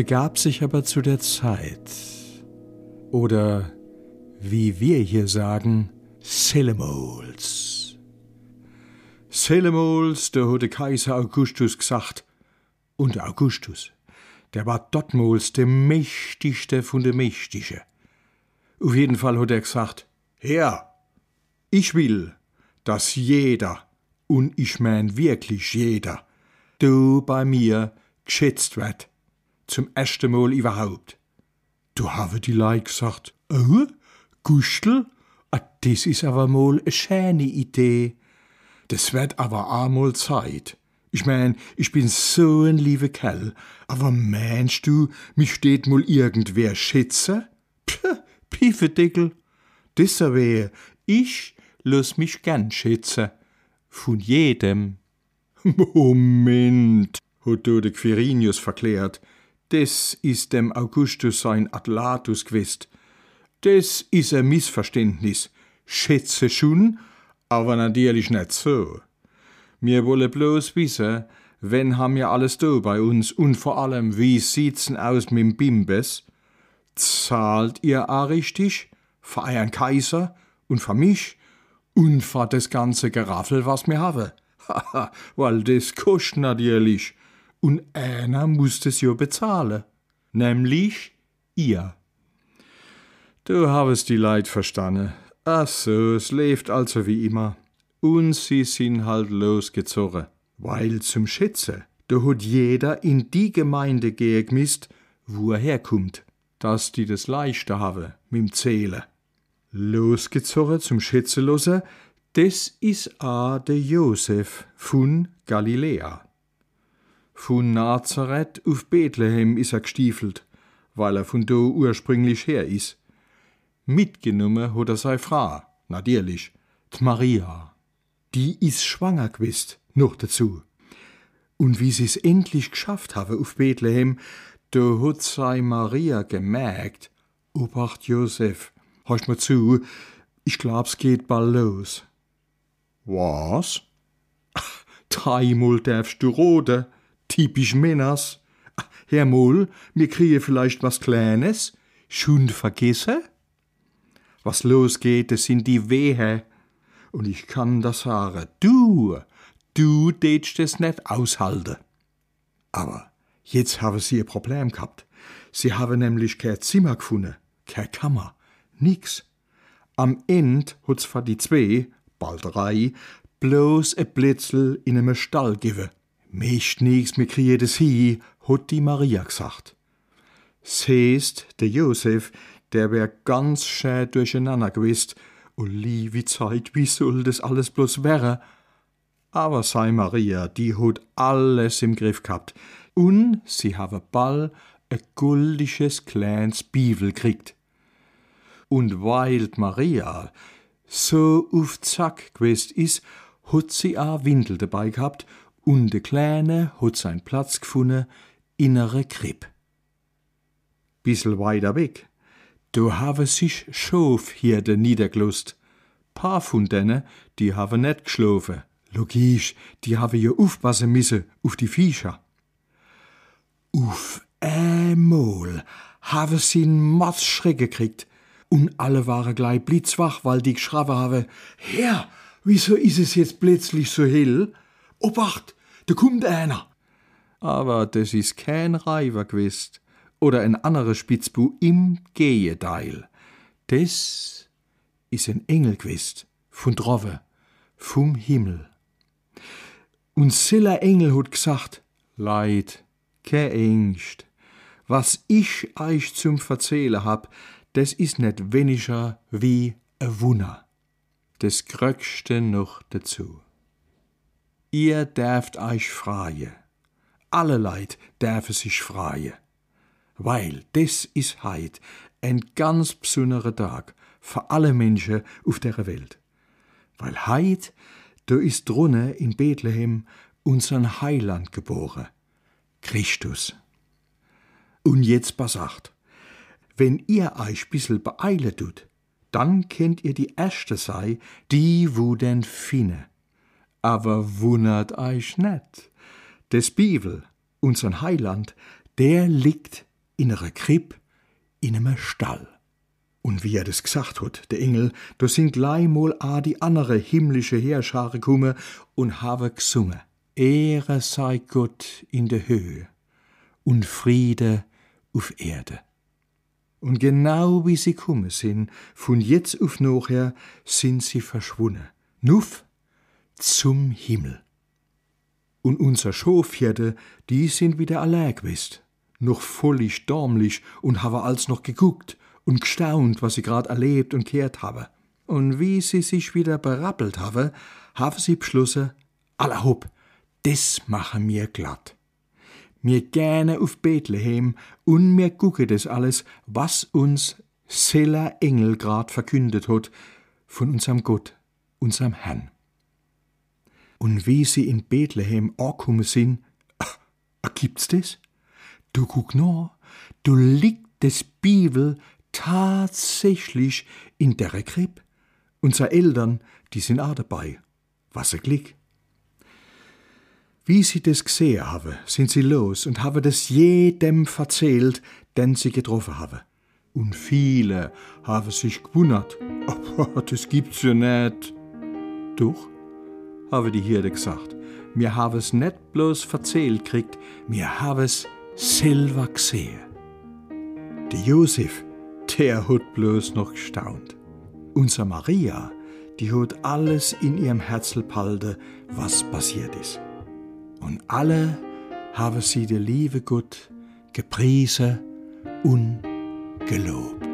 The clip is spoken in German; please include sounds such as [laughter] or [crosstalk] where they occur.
begab sich aber zu der Zeit, oder wie wir hier sagen, Selemols. Selemols, der hat der Kaiser Augustus gesagt, und Augustus, der war dortmals der mächtigste von der Mächtige. Auf jeden Fall hat er gesagt, Herr, ich will, dass jeder, und ich mein wirklich jeder, du bei mir geschätzt wird. Zum ersten Mal überhaupt. Du habe die Leute gesagt, oh, Gustel? Ah, das is aber mal a schöne Idee. Das wird aber einmal Zeit. Ich mein, ich bin so ein lieber Kerl, aber meinst du, mich steht mal irgendwer schätze? Pff. Das wär, ich lass mich gern schätze. Von jedem. [laughs] Moment, hat der Quirinius verklärt. Das ist dem Augustus sein Atlatus gewesen. Das is ein Missverständnis. Schätze schon, aber natürlich nicht so. Mir wolle bloß wissen, wenn haben wir alles da bei uns und vor allem, wie sieht's aus mit dem Bimbes? Zahlt ihr a richtig? Für euren Kaiser und für mich und für das ganze Geraffel, was mir habe? [laughs] Haha, weil das kostet natürlich. Und einer muss es ja bezahlen. Nämlich ihr. Du habest die Leid verstanden. Ach so, es lebt also wie immer. Und sie sind halt losgezogen. Weil zum Schätze, da hat jeder in die Gemeinde gemisst, wo er herkommt, dass die das leichter habe dem Zählen. Losgezogen zum Schätzelosen, das is a der Josef von Galiläa. Von Nazareth auf Bethlehem is er gestiefelt, weil er von do ursprünglich her is. Mitgenommen hat er sei Frau, natürlich, d Maria. Die is schwanger gewist, noch dazu. Und wie sie's endlich geschafft habe auf Bethlehem, da hat sei Maria gemerkt, Obacht Josef, hörst mir zu, ich glaub's geht bald los. Was? [laughs] Dreimal darfst du roden, typisch Männers. Herr Moll, mir kriege vielleicht was Kleines, schon vergesse? Was losgeht, das sind die Wehe. Und ich kann das sagen, du, du tätst es nicht aushalten. Aber jetzt haben sie ein Problem gehabt. Sie haben nämlich kein Zimmer gefunden, keine Kammer, nix. Am End hat's für die zwei, bald drei, bloß e Blitzel in einem Stall giwe. Mischt nix, mir kriege das hi, hat die Maria gesagt. Seest, der Josef, der wär ganz schön durcheinander gewist, und liebe Zeit, wie soll das alles bloß wäre? Aber sei Maria, die hat alles im Griff gehabt, und sie habe ball e guldiges kleines Bibel kriegt. Und weil Maria so auf Zack gewesen is, hat sie a Windel dabei gehabt und de Kleine hat seinen Platz gefunden innere Kripp. Bissel weiter weg, da habe sich Schofhirde niedergelost. Paar von denen, die have net geschlafen. Logisch, die have ja aufpassen müssen auf die Viecher. Auf einmal have sie einen Mordsschreck gekriegt und alle waren gleich blitzwach, weil die geschraben habe, Herr, wieso ist es jetzt plötzlich so hell? Obacht, da kommt einer. Aber das ist kein Reiver gewesen oder ein anderer Spitzbu im Gehedeil. Das ist ein Engel gewesen, von Drove, vom Himmel. Und siller Engel hat gesagt, Leid, ke Ängst, was ich euch zum Verzählen hab, das ist net weniger wie a Wunder. Das Gröckste noch dazu. Ihr dürft euch freie. Alle Leid dürfen sich freie. Weil des is heit ein ganz besonderer Tag für alle Menschen auf der Welt. Weil heit, da ist drunne in Bethlehem unseren Heiland geboren, Christus. Und jetzt besacht, wenn ihr euch bissel beeile tut, dann kennt ihr die erste sei, die wo denn finne. Aber wundert euch net. Des Bibel, unseren Heiland, der liegt in einer Kripp, in einem Stall. Und wie er das gesagt hat, der Engel, da sind gleich mal a die andere himmlische Heerschare kumme und habe gesungen. Ehre sei Gott in der Höhe und Friede auf Erde. Und genau wie sie kumme sind, von jetzt auf nachher sind sie verschwunden. Nuff zum Himmel. Und unser Schofherde, die sind wieder allein gewesen, noch vollig dämlich und habe als noch geguckt und gestaunt, was sie grad erlebt und kehrt habe. Und wie sie sich wieder berappelt habe, habe sie beschlossen, aller des mache mir glatt. Mir gerne auf Bethlehem und mir gucke das alles, was uns Seller Engel grad verkündet hat von unserem Gott, unserem Herrn. Und wie sie in Bethlehem angekommen sind, ah, gibt's das? Du guck nur, du liegt das Bibel tatsächlich in der Kripp. Unsere Eltern, die sind auch dabei. Was ein Glück. Wie sie das gesehen haben, sind sie los und haben das jedem erzählt, den sie getroffen haben. Und viele haben sich gewundert. Aber [laughs] das gibt's ja nicht. Doch, haben die Hirte gesagt. Wir haben es nicht bloß erzählt kriegt, wir haben es selber gesehen. Der Josef, der hat bloß noch gestaunt. Unser Maria, die hat alles in ihrem Herzl behalten, was passiert ist. Und alle haben sie der liebe Gott gepriesen und gelobt.